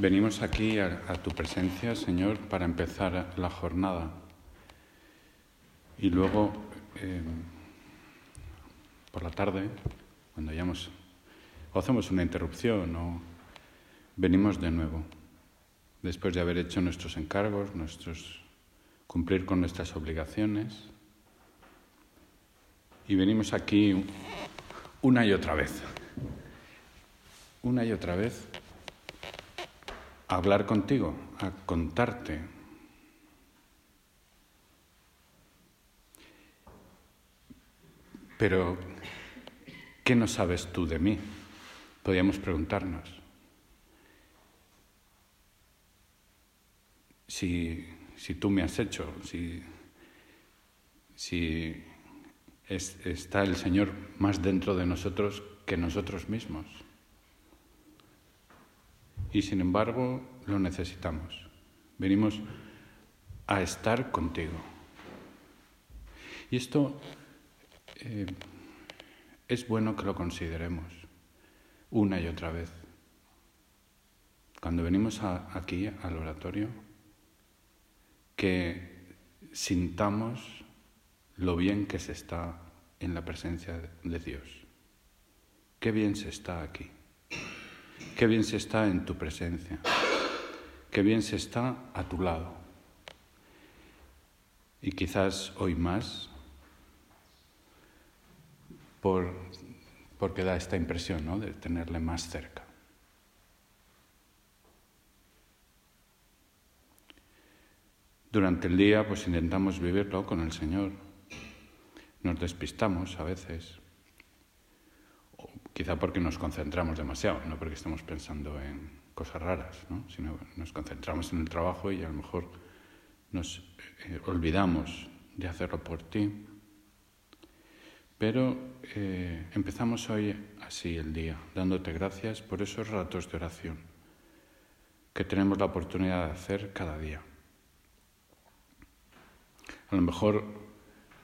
Venimos aquí a, tu presencia, Señor, para empezar la jornada. Y luego, eh, por la tarde, cuando hayamos, o hacemos una interrupción o venimos de nuevo, después de haber hecho nuestros encargos, nuestros, cumplir con nuestras obligaciones. Y venimos aquí una y otra vez, una y otra vez hablar contigo, a contarte. Pero, ¿qué no sabes tú de mí? Podríamos preguntarnos. Si, si tú me has hecho, si, si es, está el Señor más dentro de nosotros que nosotros mismos. Y sin embargo lo necesitamos. Venimos a estar contigo. Y esto eh, es bueno que lo consideremos una y otra vez. Cuando venimos aquí al oratorio, que sintamos lo bien que se está en la presencia de Dios. Qué bien se está aquí. Qué bien se está en tu presencia. Qué bien se está a tu lado. Y quizás hoy más por, porque da esta impresión ¿no? de tenerle más cerca. Durante el día pues intentamos vivirlo con el Señor. Nos despistamos a veces, quizá porque nos concentramos demasiado, no porque estemos pensando en cosas raras, ¿no? sino nos concentramos en el trabajo y a lo mejor nos eh, olvidamos de hacerlo por ti. Pero eh, empezamos hoy así el día, dándote gracias por esos ratos de oración que tenemos la oportunidad de hacer cada día. A lo mejor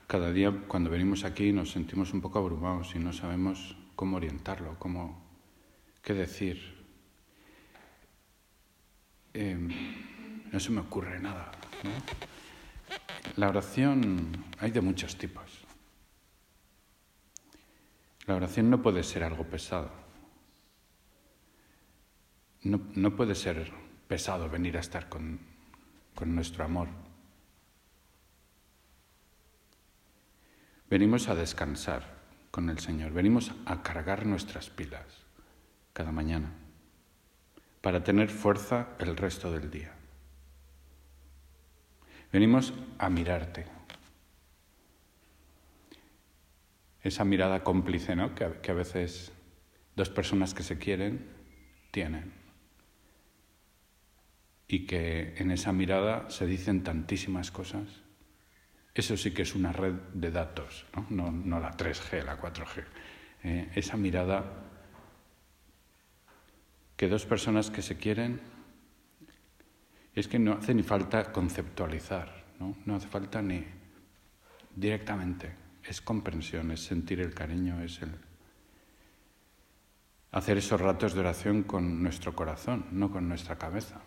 cada día cuando venimos aquí nos sentimos un poco abrumados y no sabemos cómo orientarlo, cómo, qué decir. Em, no se me ocurre nada. La oración hay de muchos tipos. La oración no puede ser algo pesado. No, no puede ser pesado venir a estar con, con nuestro amor. Venimos a descansar con el Señor, venimos a cargar nuestras pilas cada mañana para tener fuerza el resto del día. Venimos a mirarte. Esa mirada cómplice ¿no? que, que a veces dos personas que se quieren tienen. Y que en esa mirada se dicen tantísimas cosas eso sí que es una red de datos, no, no, la 3G, la 4G. Eh, esa mirada que dos personas que se quieren, es que no hace ni falta conceptualizar, no, no hace falta ni directamente, es comprensión, es sentir el cariño, es el hacer esos ratos de oración con nuestro corazón, no con nuestra cabeza.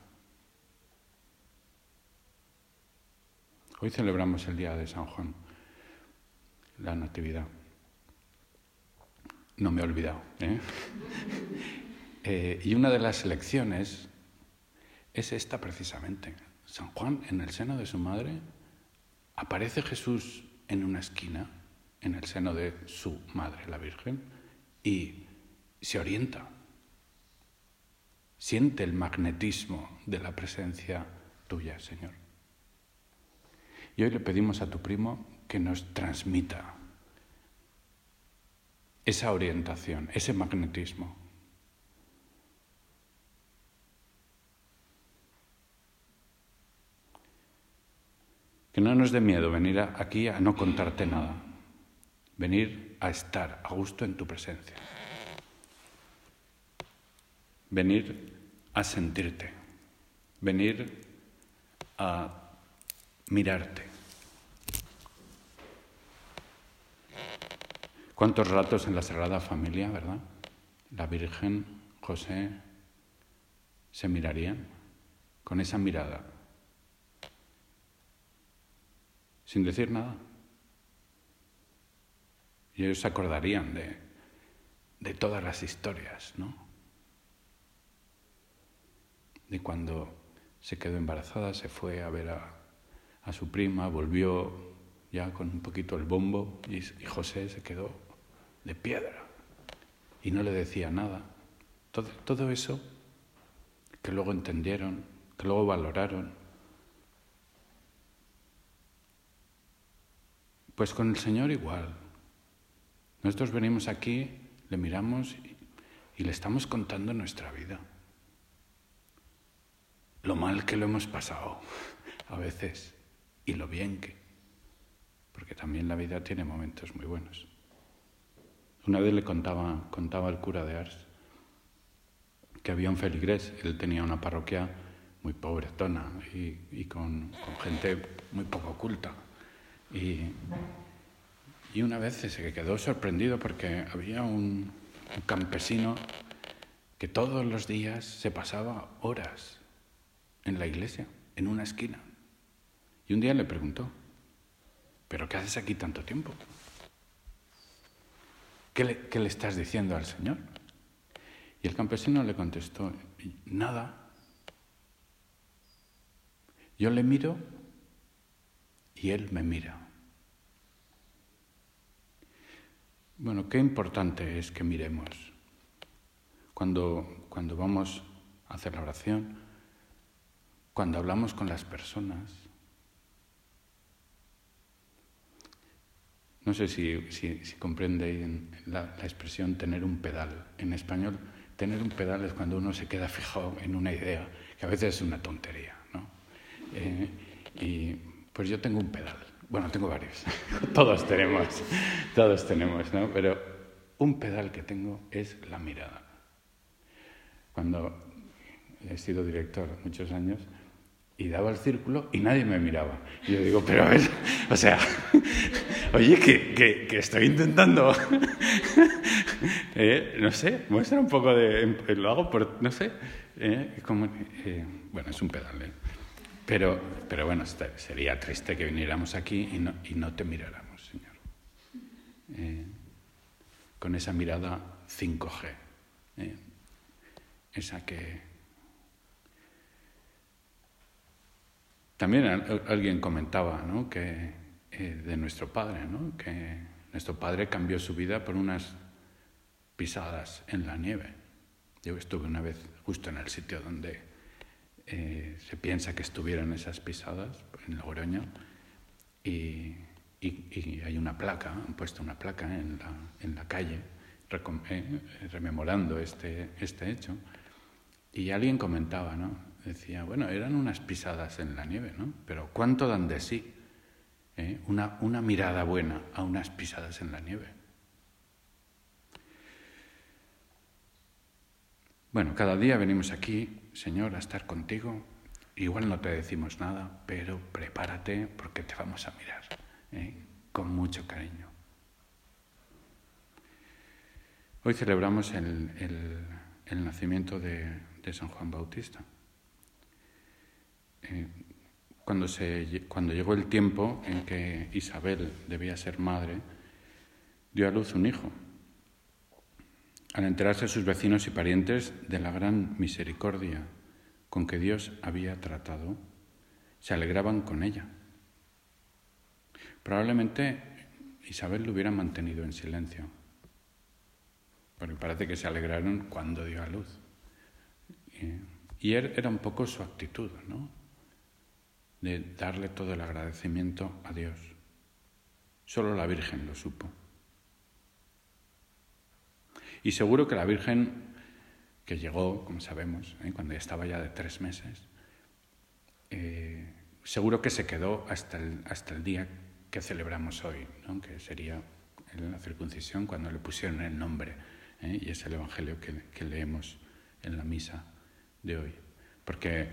Hoy celebramos el día de San Juan, la Natividad. No me he olvidado. ¿eh? eh, y una de las lecciones es esta precisamente. San Juan, en el seno de su madre, aparece Jesús en una esquina, en el seno de su madre, la Virgen, y se orienta. Siente el magnetismo de la presencia tuya, Señor. Y hoy le pedimos a tu primo que nos transmita esa orientación, ese magnetismo. Que no nos dé miedo venir aquí a no contarte nada, venir a estar a gusto en tu presencia, venir a sentirte, venir a mirarte. ¿Cuántos ratos en la Sagrada Familia, verdad? La Virgen, José, se mirarían con esa mirada, sin decir nada. Y ellos se acordarían de, de todas las historias, ¿no? De cuando se quedó embarazada, se fue a ver a, su prima, volvió ya con un poquito el bombo y José se quedó de piedra y no le decía nada. Todo, todo eso que luego entendieron, que luego valoraron. Pues con el Señor igual. Nosotros venimos aquí, le miramos y, y le estamos contando nuestra vida. Lo mal que lo hemos pasado a veces y lo bien que. Porque también la vida tiene momentos muy buenos. Una vez le contaba, contaba el cura de Ars que había un feligrés, él tenía una parroquia muy pobretona y, y con, gente muy poco culta. Y, y, una vez se quedó sorprendido porque había un campesino que todos los días se pasaba horas en la iglesia, en una esquina. Y un día le preguntó, ¿pero qué haces aquí tanto tiempo? ¿Qué le, estás diciendo al Señor? Y el campesino le contestó, nada. Yo le miro y él me mira. Bueno, qué importante es que miremos. Cuando, cuando vamos a hacer la oración, cuando hablamos con las personas. No sé si, comprende la, expresión tener un pedal. En español tener un pedal es cuando uno se queda fijado en una idea, que a veces es una tontería, ¿no? Eh, y pues yo tengo un pedal. Bueno, tengo varios. todos tenemos, todos tenemos, ¿no? Pero un pedal que tengo es la mirada. Cuando he sido director muchos años y daba el círculo y nadie me miraba. Y yo digo, pero a ver, o sea, oye, que, que, estoy intentando eh, no sé, muestra un poco de... Lo hago por, no sé, eh, eh, bueno, es un pedal, ¿eh? Pero, pero bueno, sería triste que viniéramos aquí y no, y no te miráramos, Señor. Eh, con esa mirada 5G, ¿eh? esa que... También alguien comentaba ¿no? que, eh, de nuestro padre, ¿no? que nuestro padre cambió su vida por unas pisadas en la nieve. Yo estuve una vez justo en el sitio donde eh, se piensa que estuvieron esas pisadas, en Logroño, y, hay una placa, han puesto una placa en la, en la calle eh, rememorando este, este hecho. Y alguien comentaba, ¿no? Decía, bueno, eran unas pisadas en la nieve, ¿no? Pero ¿cuánto dan de sí? ¿Eh? Una, una mirada buena a unas pisadas en la nieve. Bueno, cada día venimos aquí, Señor, a estar contigo. Igual no te decimos nada, pero prepárate porque te vamos a mirar ¿eh? con mucho cariño. Hoy celebramos el, el, nacimiento de, de, San Juan Bautista. Eh, cuando, se, cuando llegó el tiempo en que Isabel debía ser madre, dio a luz un hijo al enterarse sus vecinos y parientes de la gran misericordia con que Dios había tratado, se alegraban con ella. Probablemente Isabel lo hubiera mantenido en silencio, porque parece que se alegraron cuando dio a luz. Y era un poco su actitud, ¿no? De darle todo el agradecimiento a Dios. Solo la Virgen lo supo. Y seguro que la Virgen, que llegó, como sabemos, ¿eh? cuando ya estaba ya de tres meses, eh, seguro que se quedó hasta el, hasta el día que celebramos hoy, ¿no? que sería la circuncisión cuando le pusieron el nombre, ¿eh? y es el Evangelio que, leemos en la misa de hoy. Porque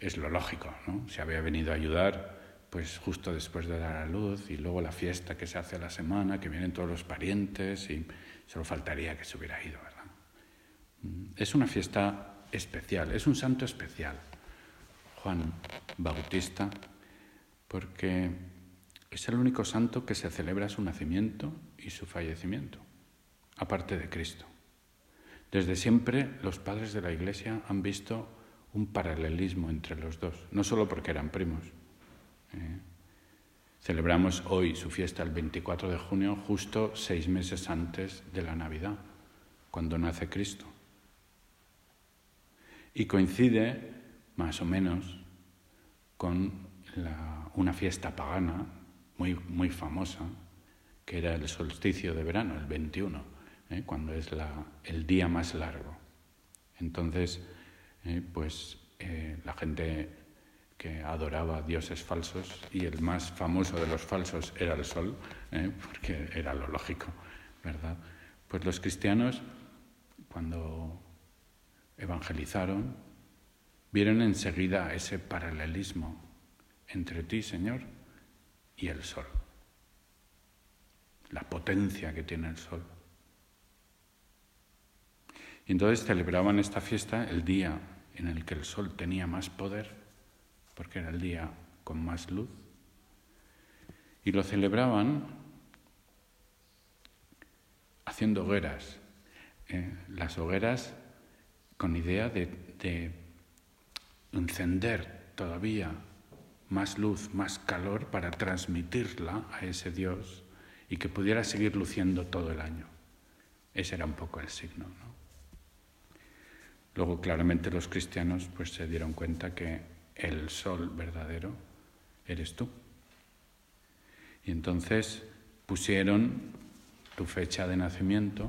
es lo lógico, ¿no? Se había venido a ayudar pues justo después de dar a luz y luego la fiesta que se hace a la semana, que vienen todos los parientes y Solo faltaría que se hubiera ido, ¿verdad? Mm, es una fiesta especial, es un santo especial, Juan Bautista, porque es el único santo que se celebra su nacimiento y su fallecimiento, aparte de Cristo. Desde siempre los padres de la Iglesia han visto un paralelismo entre los dos, no solo porque eran primos. ¿eh? Celebramos hoy su fiesta el 24 de junio, justo seis meses antes de la Navidad, cuando nace Cristo. Y coincide, más o menos, con una fiesta pagana muy, muy famosa, que era el solsticio de verano, el 21, ¿eh? cuando es el día más largo. Entonces, eh, pues eh, la gente que adoraba dioses falsos y el más famoso de los falsos era el sol, porque era lo lógico, ¿verdad? Pues los cristianos, cuando evangelizaron, vieron enseguida ese paralelismo entre ti, Señor, y el sol. La potencia que tiene el sol. Y entonces celebraban esta fiesta el día en el que el sol tenía más poder, porque era el día con más luz. Y lo celebraban haciendo hogueras. Eh, las hogueras con idea de, de encender todavía más luz, más calor para transmitirla a ese Dios y que pudiera seguir luciendo todo el año. Ese era un poco el signo. Luego claramente los cristianos pues se dieron cuenta que el sol verdadero eres tú. Y entonces pusieron tu fecha de nacimiento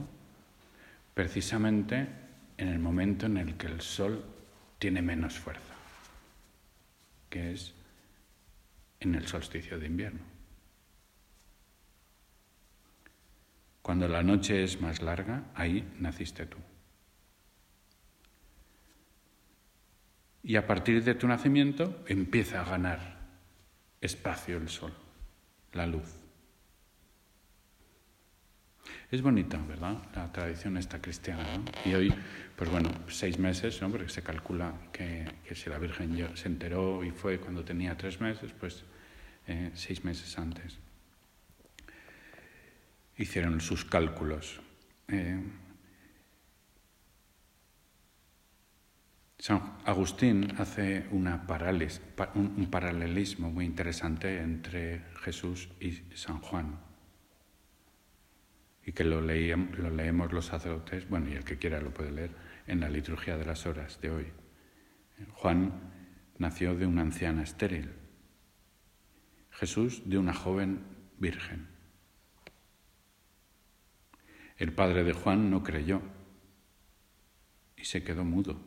precisamente en el momento en el que el sol tiene menos fuerza, que es en el solsticio de invierno. Cuando la noche es más larga, ahí naciste tú. Y a partir de tu nacimiento empieza a ganar espacio el sol, la luz. Es bonita, ¿verdad? La tradición esta cristiana. ¿no? Y hoy, pues bueno, seis meses, ¿no? Porque se calcula que, si la Virgen se enteró y fue cuando tenía tres meses, pues eh, seis meses antes. Hicieron sus cálculos. Eh, San Agustín hace una un paralelismo muy interesante entre Jesús y San Juan y que lo, lo leemos los sacerdotes, bueno, y el que quiera lo puede leer, en la liturgia de las horas de hoy. Juan nació de una anciana estéril, Jesús de una joven virgen. El padre de Juan no creyó y se quedó mudo.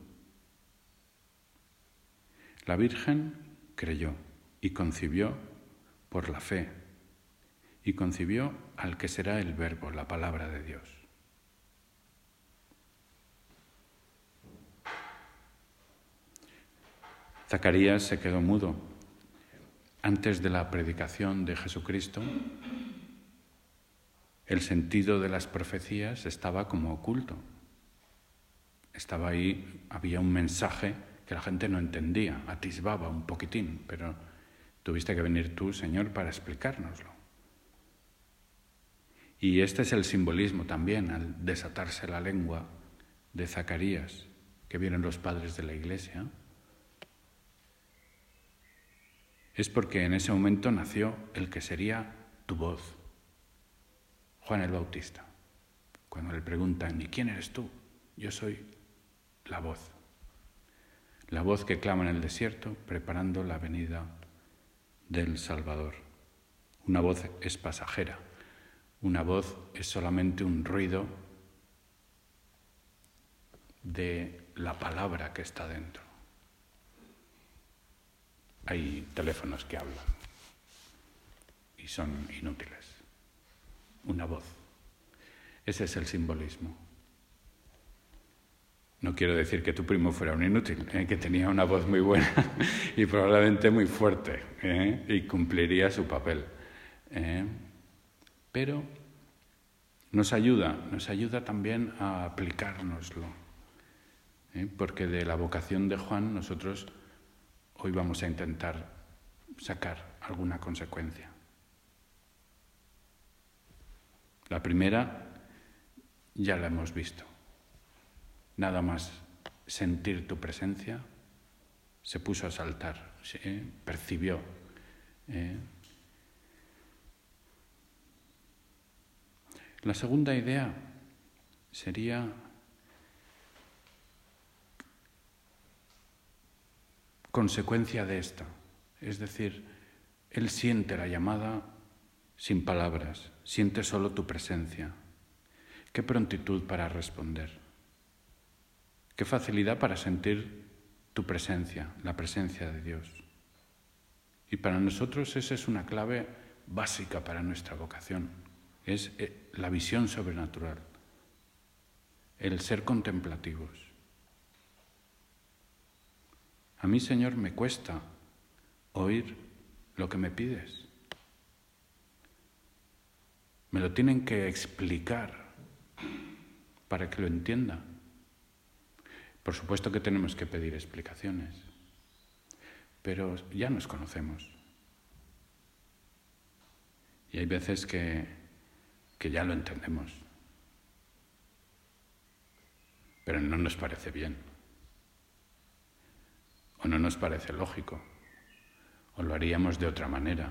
La Virgen creyó y concibió por la fe y concibió al que será el verbo, la palabra de Dios. Zacarías se quedó mudo. Antes de la predicación de Jesucristo, el sentido de las profecías estaba como oculto. Estaba ahí, había un mensaje que la gente no entendía, atisbaba un poquitín, pero tuviste que venir tú, Señor, para explicárnoslo. Y este es el simbolismo también al desatarse la lengua de Zacarías, que vienen los padres de la iglesia. Es porque en ese momento nació el que sería tu voz, Juan el Bautista. Cuando le preguntan, ¿y quién eres tú? Yo soy la voz. La voz que clama en el desierto preparando la venida del Salvador. Una voz es pasajera una voz es solamente un ruido de la palabra que está dentro. Hay teléfonos que hablan y son inútiles. Una voz. Ese es el simbolismo. No quiero decir que tu primo fuera un inútil, ¿eh? que tenía una voz muy buena y probablemente muy fuerte ¿eh? y cumpliría su papel. ¿eh? Pero nos ayuda, nos ayuda también a aplicárnoslo. porque de la vocación de Juan nosotros hoy vamos a intentar sacar alguna consecuencia. La primera ya la hemos visto. Nada más sentir tu presencia, se puso a saltar, percibió. ¿eh? La segunda idea sería consecuencia de esta. Es decir, Él siente la llamada sin palabras, siente solo tu presencia. Qué prontitud para responder. Qué facilidad para sentir tu presencia, la presencia de Dios. Y para nosotros esa es una clave básica para nuestra vocación. Es eh, la visión sobrenatural, el ser contemplativos. A mí, Señor, me cuesta oír lo que me pides. Me lo tienen que explicar para que lo entienda. Por supuesto que tenemos que pedir explicaciones, pero ya nos conocemos. Y hay veces que, que ya lo entendemos, pero no nos parece bien o no nos parece lógico, o lo haríamos de otra manera.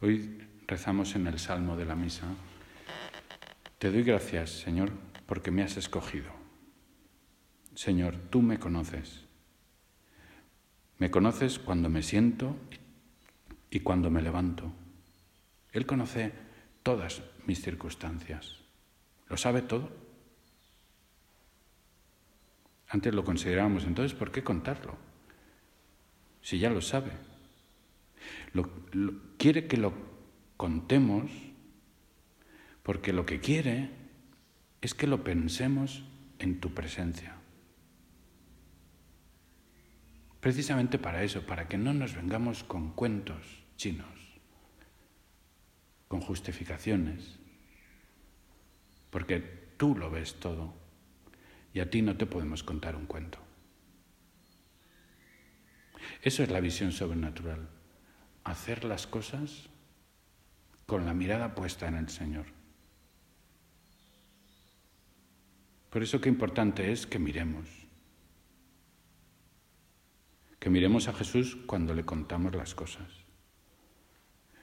Hoy rezamos en el Salmo de la Misa, Te doy gracias, Señor, porque me has escogido. Señor, tú me conoces. Me conoces cuando me siento y cuando me levanto. Él conoce todas mis circunstancias. Lo sabe todo. Antes lo considerábamos, entonces, ¿por qué contarlo? Si ya lo sabe. quiere que lo contemos porque lo que quiere es que lo pensemos en tu presencia. Precisamente para eso, para que no nos vengamos con cuentos chinos con justificaciones, porque tú lo ves todo y a ti no te podemos contar un cuento. Eso es la visión sobrenatural, hacer las cosas con la mirada puesta en el Señor. Por eso qué importante es que miremos, que miremos a Jesús cuando le contamos las cosas,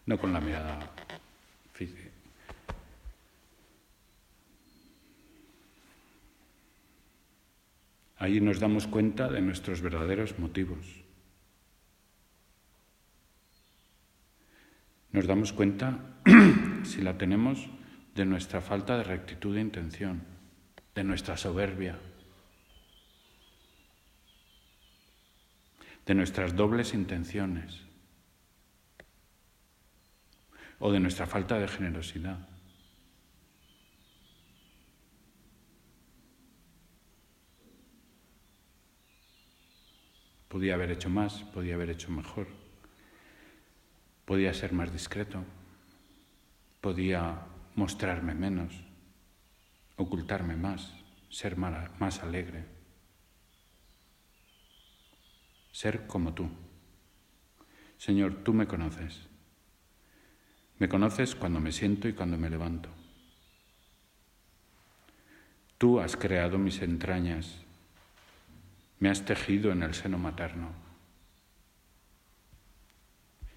no con la mirada Ahí nos damos cuenta de nuestros verdaderos motivos. Nos damos cuenta, si la tenemos, de nuestra falta de rectitud de intención, de nuestra soberbia, de nuestras dobles intenciones o de nuestra falta de generosidad. Podía haber hecho más, podía haber hecho mejor, podía ser más discreto, podía mostrarme menos, ocultarme más, ser más alegre, ser como tú. Señor, tú me conoces. Me conoces cuando me siento y cuando me levanto. Tú has creado mis entrañas, me has tejido en el seno materno.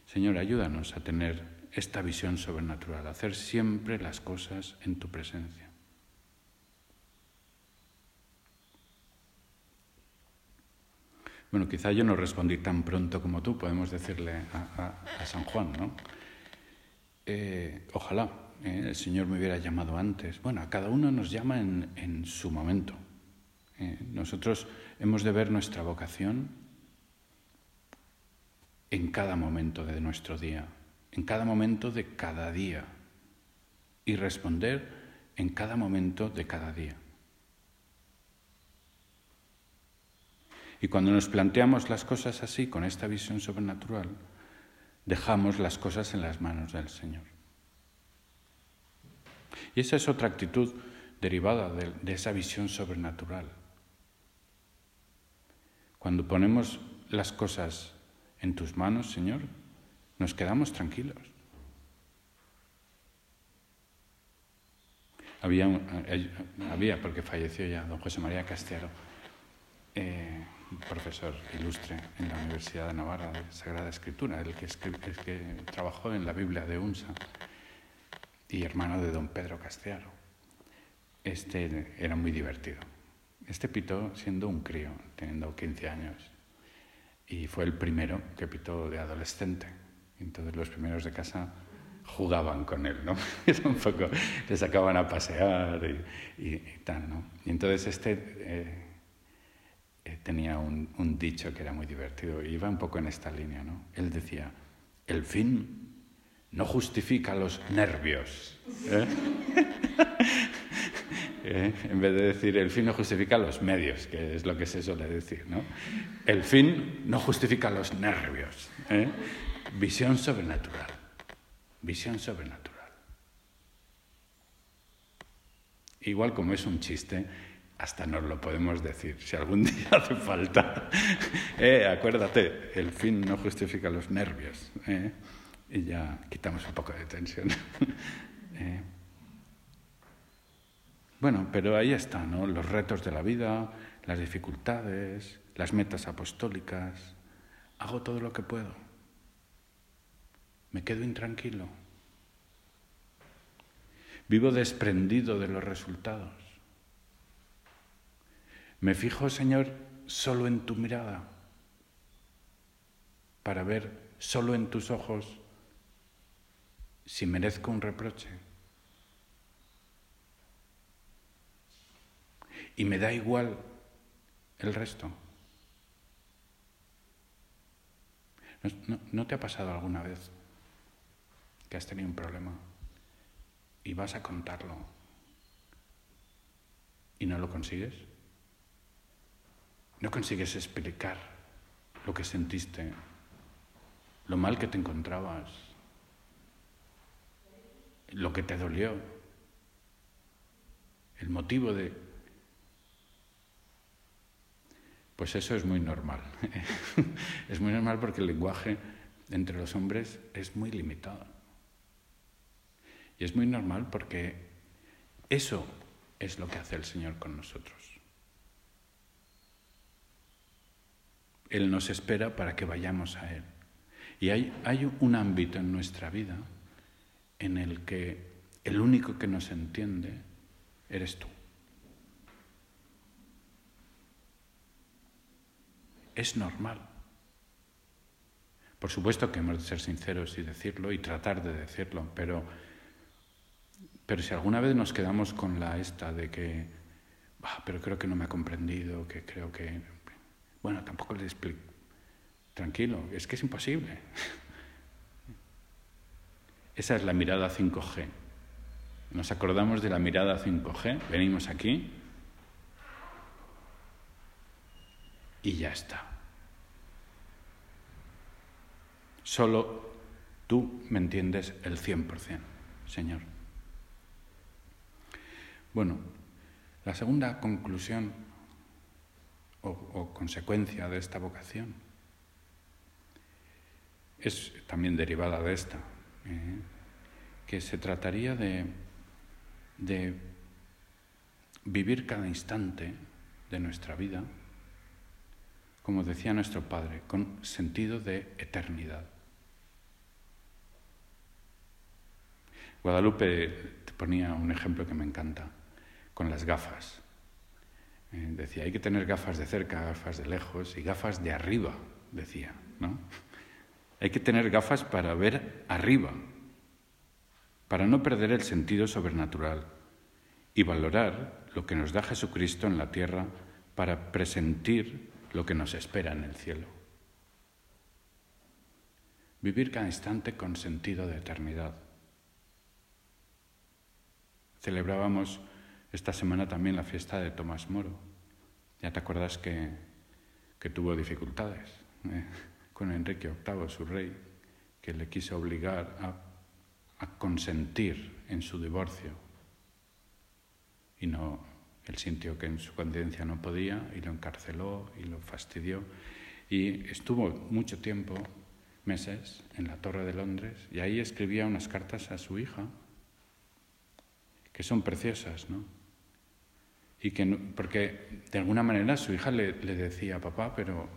Señor, ayúdanos a tener esta visión sobrenatural, hacer siempre las cosas en tu presencia. Bueno, quizá yo no respondí tan pronto como tú, podemos decirle a, a San Juan, ¿no? Eh, ojalá eh, el Señor me hubiera llamado antes. Bueno, a cada uno nos llama en, su momento. Eh, nosotros hemos de ver nuestra vocación en cada momento de nuestro día, en cada momento de cada día y responder en cada momento de cada día. Y cuando nos planteamos las cosas así, con esta visión sobrenatural, dejamos las cosas en las manos del Señor. Y esa es otra actitud derivada de, de esa visión sobrenatural. Cuando ponemos las cosas en tus manos, Señor, nos quedamos tranquilos. Había, eh, había porque falleció ya don José María Castiaro, eh, profesor ilustre en la Universidad de Navarra de Sagrada Escritura, el que, el que trabajó en la Biblia de UNSA y hermano de don Pedro Castiaro. Este era muy divertido. Este pitó siendo un crío, teniendo 15 años y fue el primero que pitó de adolescente. Entonces los primeros de casa jugaban con él, ¿no? un poco, le sacaban a pasear y, tal, ¿no? Y entonces este eh, eh, tenía un, dicho que era muy divertido y iba un poco en esta línea, ¿no? Él decía, el fin no justifica los nervios. ¿eh? en vez de decir el fin no justifica los medios, que es lo que se suele decir. ¿no? El fin no justifica los nervios. ¿Eh? Visión sobrenatural. Visión sobrenatural. Igual como es un chiste, hasta nos lo podemos decir, si algún día hace falta. ¿Eh? acuérdate, el fin no justifica los nervios. Y ya quitamos un poco de tensión. Bueno, pero ahí está, ¿no? Los retos de la vida, las dificultades, las metas apostólicas. Hago todo lo que puedo. Me quedo intranquilo. Vivo desprendido de los resultados. Me fijo, Señor, solo en tu mirada, para ver solo en tus ojos si merezco un reproche. y me da igual el resto. ¿No, te ha pasado alguna vez que has tenido un problema y vas a contarlo y no lo consigues? ¿No consigues explicar lo que sentiste, lo mal que te encontrabas, lo que te dolió, el motivo de Pues eso es muy normal. es muy normal porque el lenguaje entre los hombres es muy limitado. Y es muy normal porque eso es lo que hace el Señor con nosotros. Él nos espera para que vayamos a Él. Y hay, hay un ámbito en nuestra vida en el que el único que nos entiende eres tú. es normal. Por supuesto que hemos de ser sinceros y decirlo y tratar de decirlo, pero, pero si alguna vez nos quedamos con la esta de que, pero creo que no me ha comprendido, que creo que, bueno, tampoco le explico. Tranquilo, es que es imposible. Esa es la mirada 5G. Nos acordamos de la mirada 5G, venimos aquí y ya está. Solo tú me entiendes el 100%, Señor. Bueno, la segunda conclusión o, consecuencia de esta vocación es también derivada de esta, ¿eh? que se trataría de, de vivir cada instante de nuestra vida como decía nuestro Padre, con sentido de eternidad. Guadalupe ponía un ejemplo que me encanta, con las gafas. Eh, decía, hay que tener gafas de cerca, gafas de lejos y gafas de arriba, decía, ¿no? Hay que tener gafas para ver arriba, para no perder el sentido sobrenatural y valorar lo que nos da Jesucristo en la tierra para presentir lo que nos espera en el cielo. Vivir cada instante con sentido de eternidad. Celebrábamos esta semana también la fiesta de Tomás Moro. Ya te acuerdas que, que tuvo dificultades eh, con Enrique VIII, su rey, que le quiso obligar a, a consentir en su divorcio. Y no, él sintió que en su conciencia no podía y lo encarceló y lo fastidió. Y estuvo mucho tiempo, meses, en la Torre de Londres y ahí escribía unas cartas a su hija que son preciosas, ¿no? Y que porque de alguna manera su hija le, le decía, papá, pero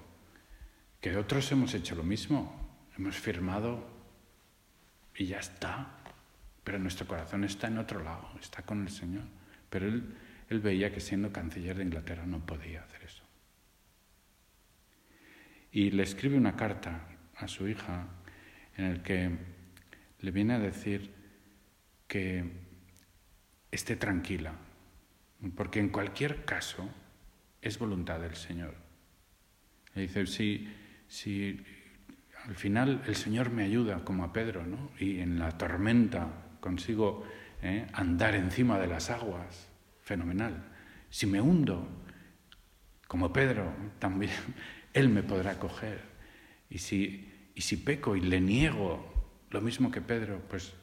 que otros hemos hecho lo mismo, hemos firmado y ya está, pero nuestro corazón está en otro lado, está con el Señor. Pero él, él veía que siendo canciller de Inglaterra no podía hacer eso. Y le escribe una carta a su hija en el que le viene a decir que esté tranquila, porque en cualquier caso es voluntad del Señor. Le dice, si, si al final el Señor me ayuda, como a Pedro, ¿no? y en la tormenta consigo ¿eh? andar encima de las aguas, fenomenal. Si me hundo, como Pedro, también Él me podrá coger. Y si, y si peco y le niego lo mismo que Pedro, pues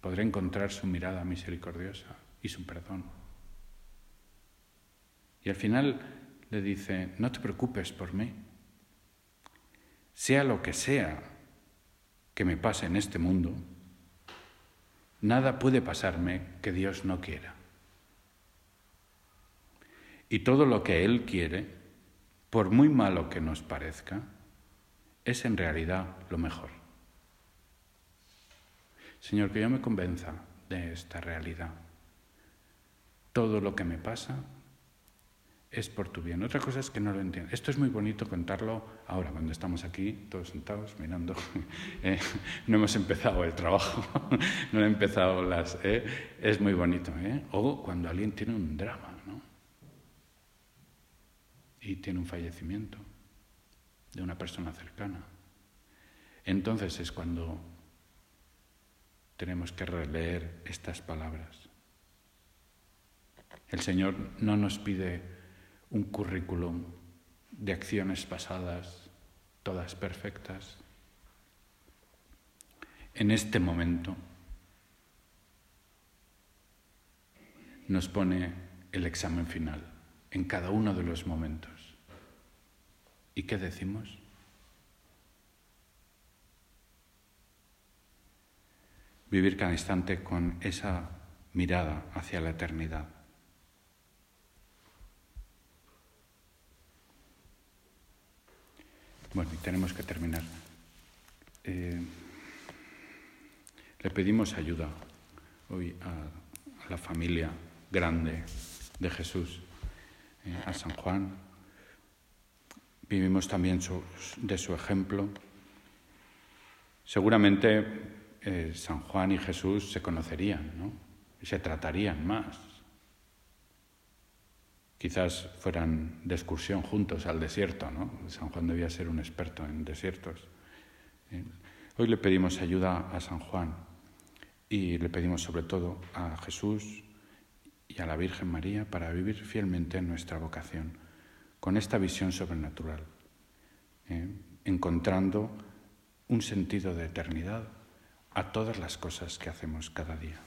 podré encontrar su mirada misericordiosa y su perdón. Y al final le dice, no te preocupes por mí, sea lo que sea que me pase en este mundo, nada puede pasarme que Dios no quiera. Y todo lo que Él quiere, por muy malo que nos parezca, es en realidad lo mejor. Señor, que yo me convenza de esta realidad. Todo lo que me pasa es por tu bien. Otra cosa es que no lo entiendo. Esto es muy bonito contarlo ahora, cuando estamos aquí, todos sentados, mirando. Eh, no hemos empezado el trabajo, no he empezado las... Eh, es muy bonito. ¿eh? O cuando alguien tiene un drama, ¿no? Y tiene un fallecimiento de una persona cercana. Entonces es cuando tenemos que releer estas palabras. El Señor no nos pide un currículum de acciones pasadas, todas perfectas. En este momento nos pone el examen final, en cada uno de los momentos. ¿Y qué decimos? Vivir cada instante con esa mirada hacia la eternidad. Bueno, y tenemos que terminar. Eh, le pedimos ayuda hoy a, la familia grande de Jesús, eh, a San Juan. Vivimos también de su ejemplo. Seguramente eh, San Juan y Jesús se conocerían, ¿no? Y se tratarían más. Quizás fueran de excursión juntos al desierto, ¿no? San Juan debía ser un experto en desiertos. Eh, hoy le pedimos ayuda a San Juan y le pedimos sobre todo a Jesús y a la Virgen María para vivir fielmente nuestra vocación, con esta visión sobrenatural, ¿eh? encontrando un sentido de eternidad a todas las cosas que hacemos cada día.